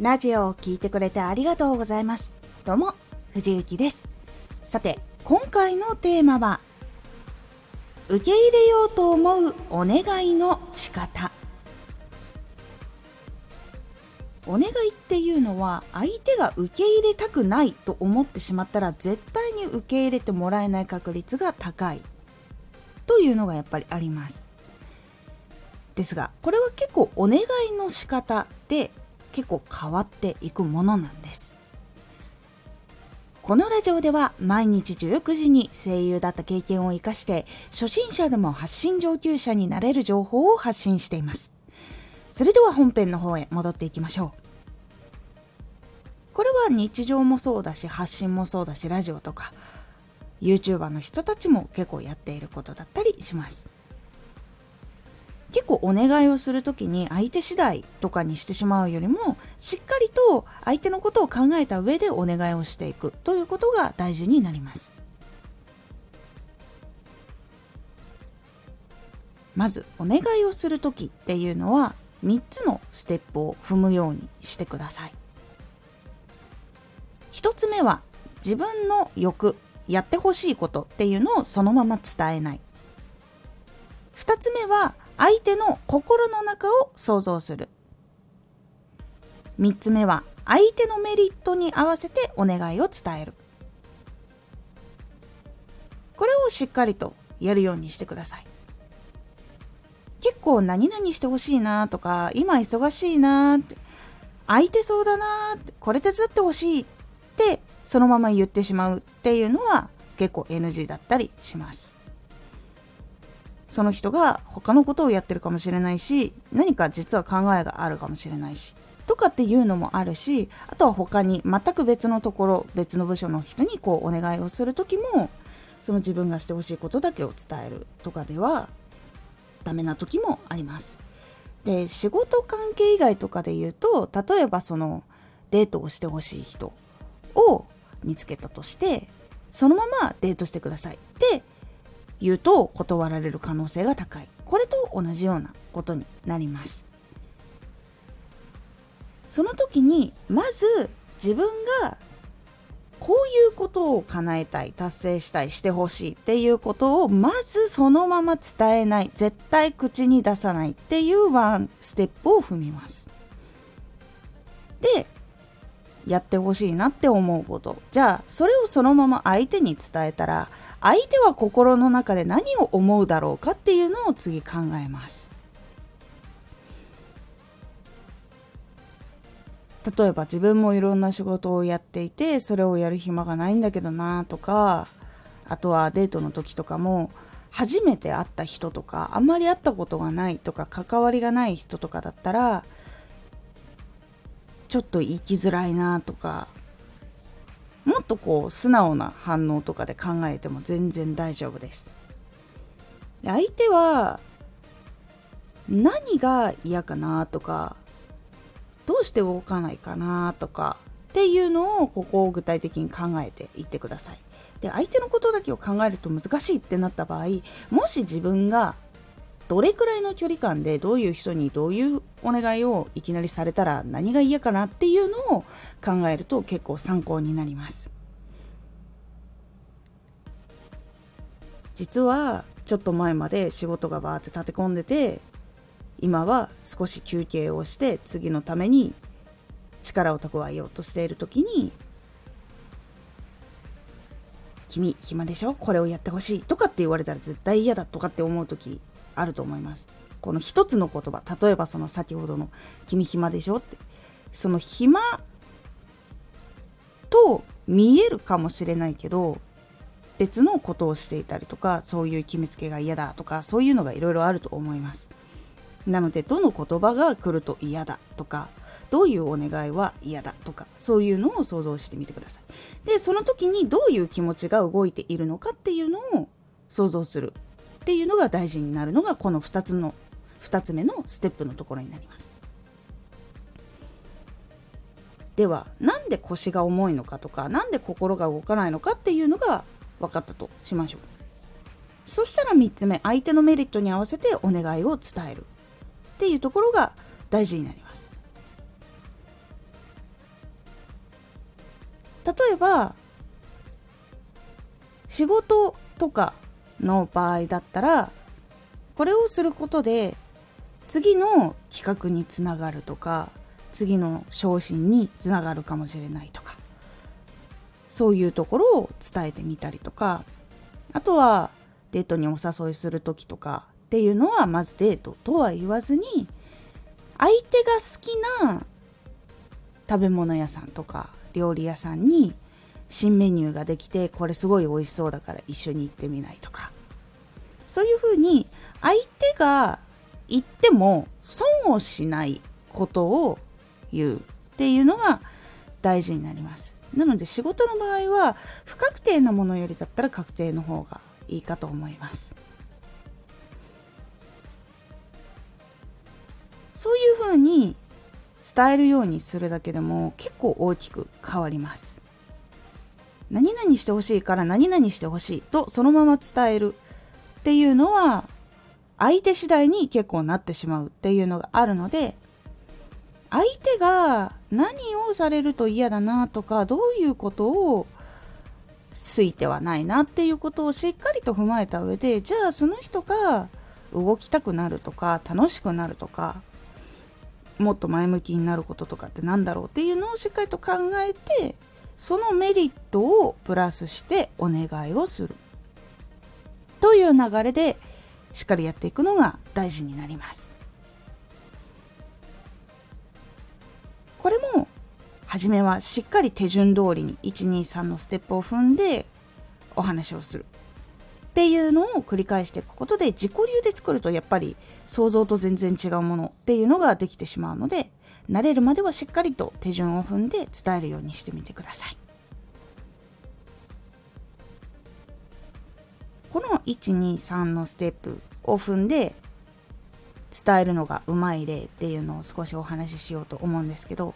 ラジオを聴いてくれてありがとうございます。どうも、藤幸です。さて、今回のテーマは、受け入れようと思うお願いの仕方。お願いっていうのは相手が受け入れたくないと思ってしまったら絶対に受け入れてもらえない確率が高いというのがやっぱりありますですがこれは結構お願いの仕方で結構変わっていくものなんです。このラジオでは毎日19時に声優だった経験を生かして初心者でも発信上級者になれる情報を発信しています。それでは本編の方へ戻っていきましょう。これは日常もそうだし発信もそうだしラジオとか YouTuber の人たちも結構やっていることだったりします。結構お願いをする時に相手次第とかにしてしまうよりもしっかりと相手のことを考えた上でお願いをしていくということが大事になります。まずお願いをする時っていうのは3つのステップを踏むようにしてください。1つ目は自分の欲やってほしいことっていうのをそのまま伝えない。2つ目は相手の心の中を想像する。3つ目は相手のメリットに合わせてお願いを伝える。これをしっかりとやるようにしてください。結構何々してほしいなとか今忙しいなって空いてそうだなってこれ手伝ってほしいってそのまま言ってしまうっていうのは結構 NG だったりします。その人が他のことをやってるかもしれないし何か実は考えがあるかもしれないしとかっていうのもあるしあとは他に全く別のところ別の部署の人にこうお願いをする時もその自分がしてほしいことだけを伝えるとかではダメな時もあります。で仕事関係以外とかで言うと例えばそのデートをしてほしい人を見つけたとしてそのままデートしてください言うと断られる可能性が高い。これと同じようなことになります。その時にまず自分がこういうことを叶えたい達成したいしてほしいっていうことをまずそのまま伝えない絶対口に出さないっていうワンステップを踏みます。でやってほしいなって思うこと。じゃあそれをそのまま相手に伝えたら相手は心の中で何を思うだろうかっていうのを次考えます。例えば自分もいろんな仕事をやっていてそれをやる暇がないんだけどなとかあとはデートの時とかも初めて会った人とかあんまり会ったことがないとか関わりがない人とかだったらちょっと言いきづらいなとかもっとこう素直な反応とかで考えても全然大丈夫です。で相手は何が嫌かなとかどうして動かないかなとかっていうのをここを具体的に考えていってください。で相手のことだけを考えると難しいってなった場合もし自分がどれくらいの距離感でどういう人にどういうお願いをいきなりされたら何が嫌かなっていうのを考えると結構参考になります。実はちょっと前まで仕事がバーって立て込んでて今は少し休憩をして次のために力を蓄えようとしている時に君暇でしょ？これをやってほしいとかって言われたら絶対嫌だとかって思う時あると思います。この一つの言葉例えばその先ほどの「君暇でしょ?」ってその暇と見えるかもしれないけど別のことをしていたりとかそういう決めつけが嫌だとかそういうのがいろいろあると思いますなのでどの言葉が来ると嫌だとかどういうお願いは嫌だとかそういうのを想像してみてくださいでその時にどういう気持ちが動いているのかっていうのを想像するっていうのが大事になるのがこの2つの2つ目のステップのところになります。ではなんで腰が重いのかとか何で心が動かないのかっていうのが分かったとしましょう。そしたら3つ目相手のメリットに合わせてお願いを伝える。っていうところが大事になります。例えば仕事とかの場合だったらこれをすることで次の企画につながるとか次の昇進につながるかもしれないとかそういうところを伝えてみたりとかあとはデートにお誘いする時とかっていうのはまずデートとは言わずに相手が好きな食べ物屋さんとか料理屋さんに新メニューができてこれすごい美味しそうだから一緒に行ってみないとか。そういうふうに相手が言っても損をしないことを言うっていうのが大事になります。なので仕事の場合は不確定なものよりだったら確定の方がいいかと思います。そういうふうに伝えるようにするだけでも結構大きく変わります。何々してほしいから何々してほしいとそのまま伝える。っていうのは相手次第に結構なってしまうっていうのがあるので相手が何をされると嫌だなとかどういうことをついてはないなっていうことをしっかりと踏まえた上でじゃあその人が動きたくなるとか楽しくなるとかもっと前向きになることとかって何だろうっていうのをしっかりと考えてそのメリットをプラスしてお願いをする。という流れでしっかりやっていくのが大事になります。これも初めはしっかり手順通りに123のステップを踏んでお話をする。っていうのを繰り返していくことで自己流で作るとやっぱり想像と全然違うものっていうのができてしまうので慣れるまではしっかりと手順を踏んで伝えるようにしてみてください。この123のステップを踏んで伝えるのがうまい例っていうのを少しお話ししようと思うんですけど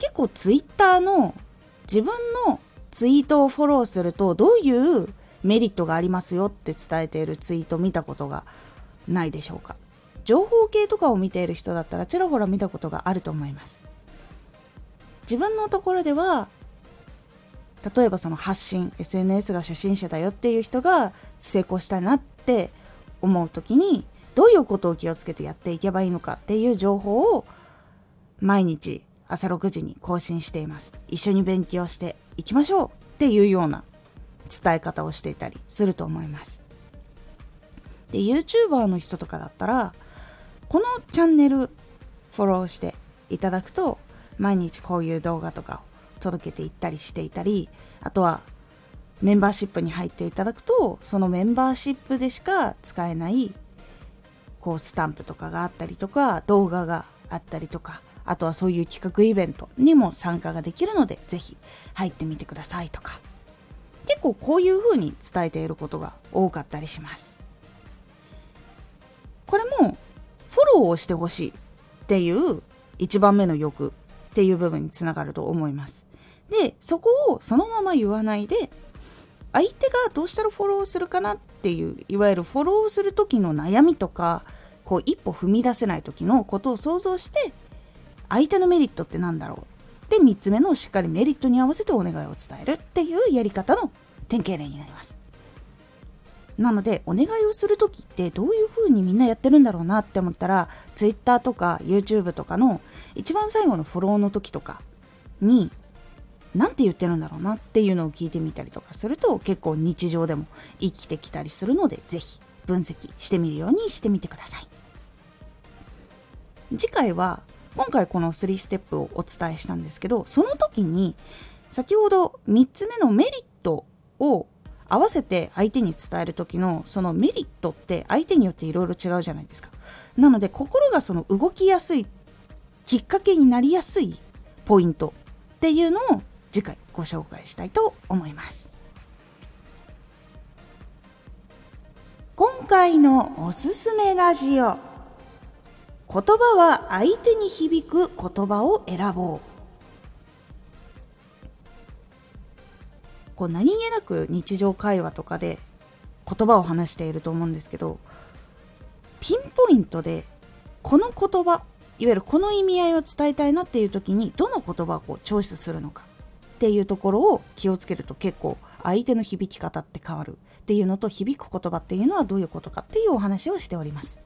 結構ツイッターの自分のツイートをフォローするとどういうメリットがありますよって伝えているツイート見たことがないでしょうか？情報系とかを見ている人だったらちらほら見たことがあると思います。自分のところでは例えばその発信 SNS が初心者だよっていう人が成功したいなって思う時にどういうことを気をつけてやっていけばいいのかっていう情報を毎日朝6時に更新しています。一緒に勉強していきましょうっていうような伝え方をしていたりすると思います。で YouTuber の人とかだったらこのチャンネルフォローしていただくと毎日こういう動画とかを届けていったりしていたりあとはメンバーシップに入っていただくとそのメンバーシップでしか使えないこうスタンプとかがあったりとか動画があったりとかあとはそういう企画イベントにも参加ができるのでぜひ入ってみてくださいとか。結構こういう風に伝えていることが多かったりします。これもフォローをしてほしいっていう1番目の欲っていう部分につながると思います。でそこをそのまま言わないで相手がどうしたらフォローするかなっていういわゆるフォローする時の悩みとかこう一歩踏み出せない時のことを想像して相手のメリットって何だろうで3つ目のしっかりメリットに合わせてお願いを伝えるっていうやり方の典型例になります。なのでお願いをする時ってどういう風にみんなやってるんだろうなって思ったら Twitter とか YouTube とかの一番最後のフォローの時とかに何て言ってるんだろうなっていうのを聞いてみたりとかすると結構日常でも生きてきたりするので是非分析してみるようにしてみてください。次回は今回この3ステップをお伝えしたんですけどその時に先ほど3つ目のメリットを合わせて相手に伝える時のそのメリットって相手によっていろいろ違うじゃないですか。なので心がその動きやすいきっかけになりやすいポイントっていうのを次回ご紹介したいと思います。今回のおすすめラジオ。言葉は相手に響く言葉を選ぼう。こう何気なく日常会話とかで言葉を話していると思うんですけどピンポイントでこの言葉いわゆるこの意味合いを伝えたいなっていう時にどの言葉をこうチョイスするのかっていうところを気をつけると結構相手の響き方って変わるっていうのと響く言葉っていうのはどういうことかっていうお話をしております。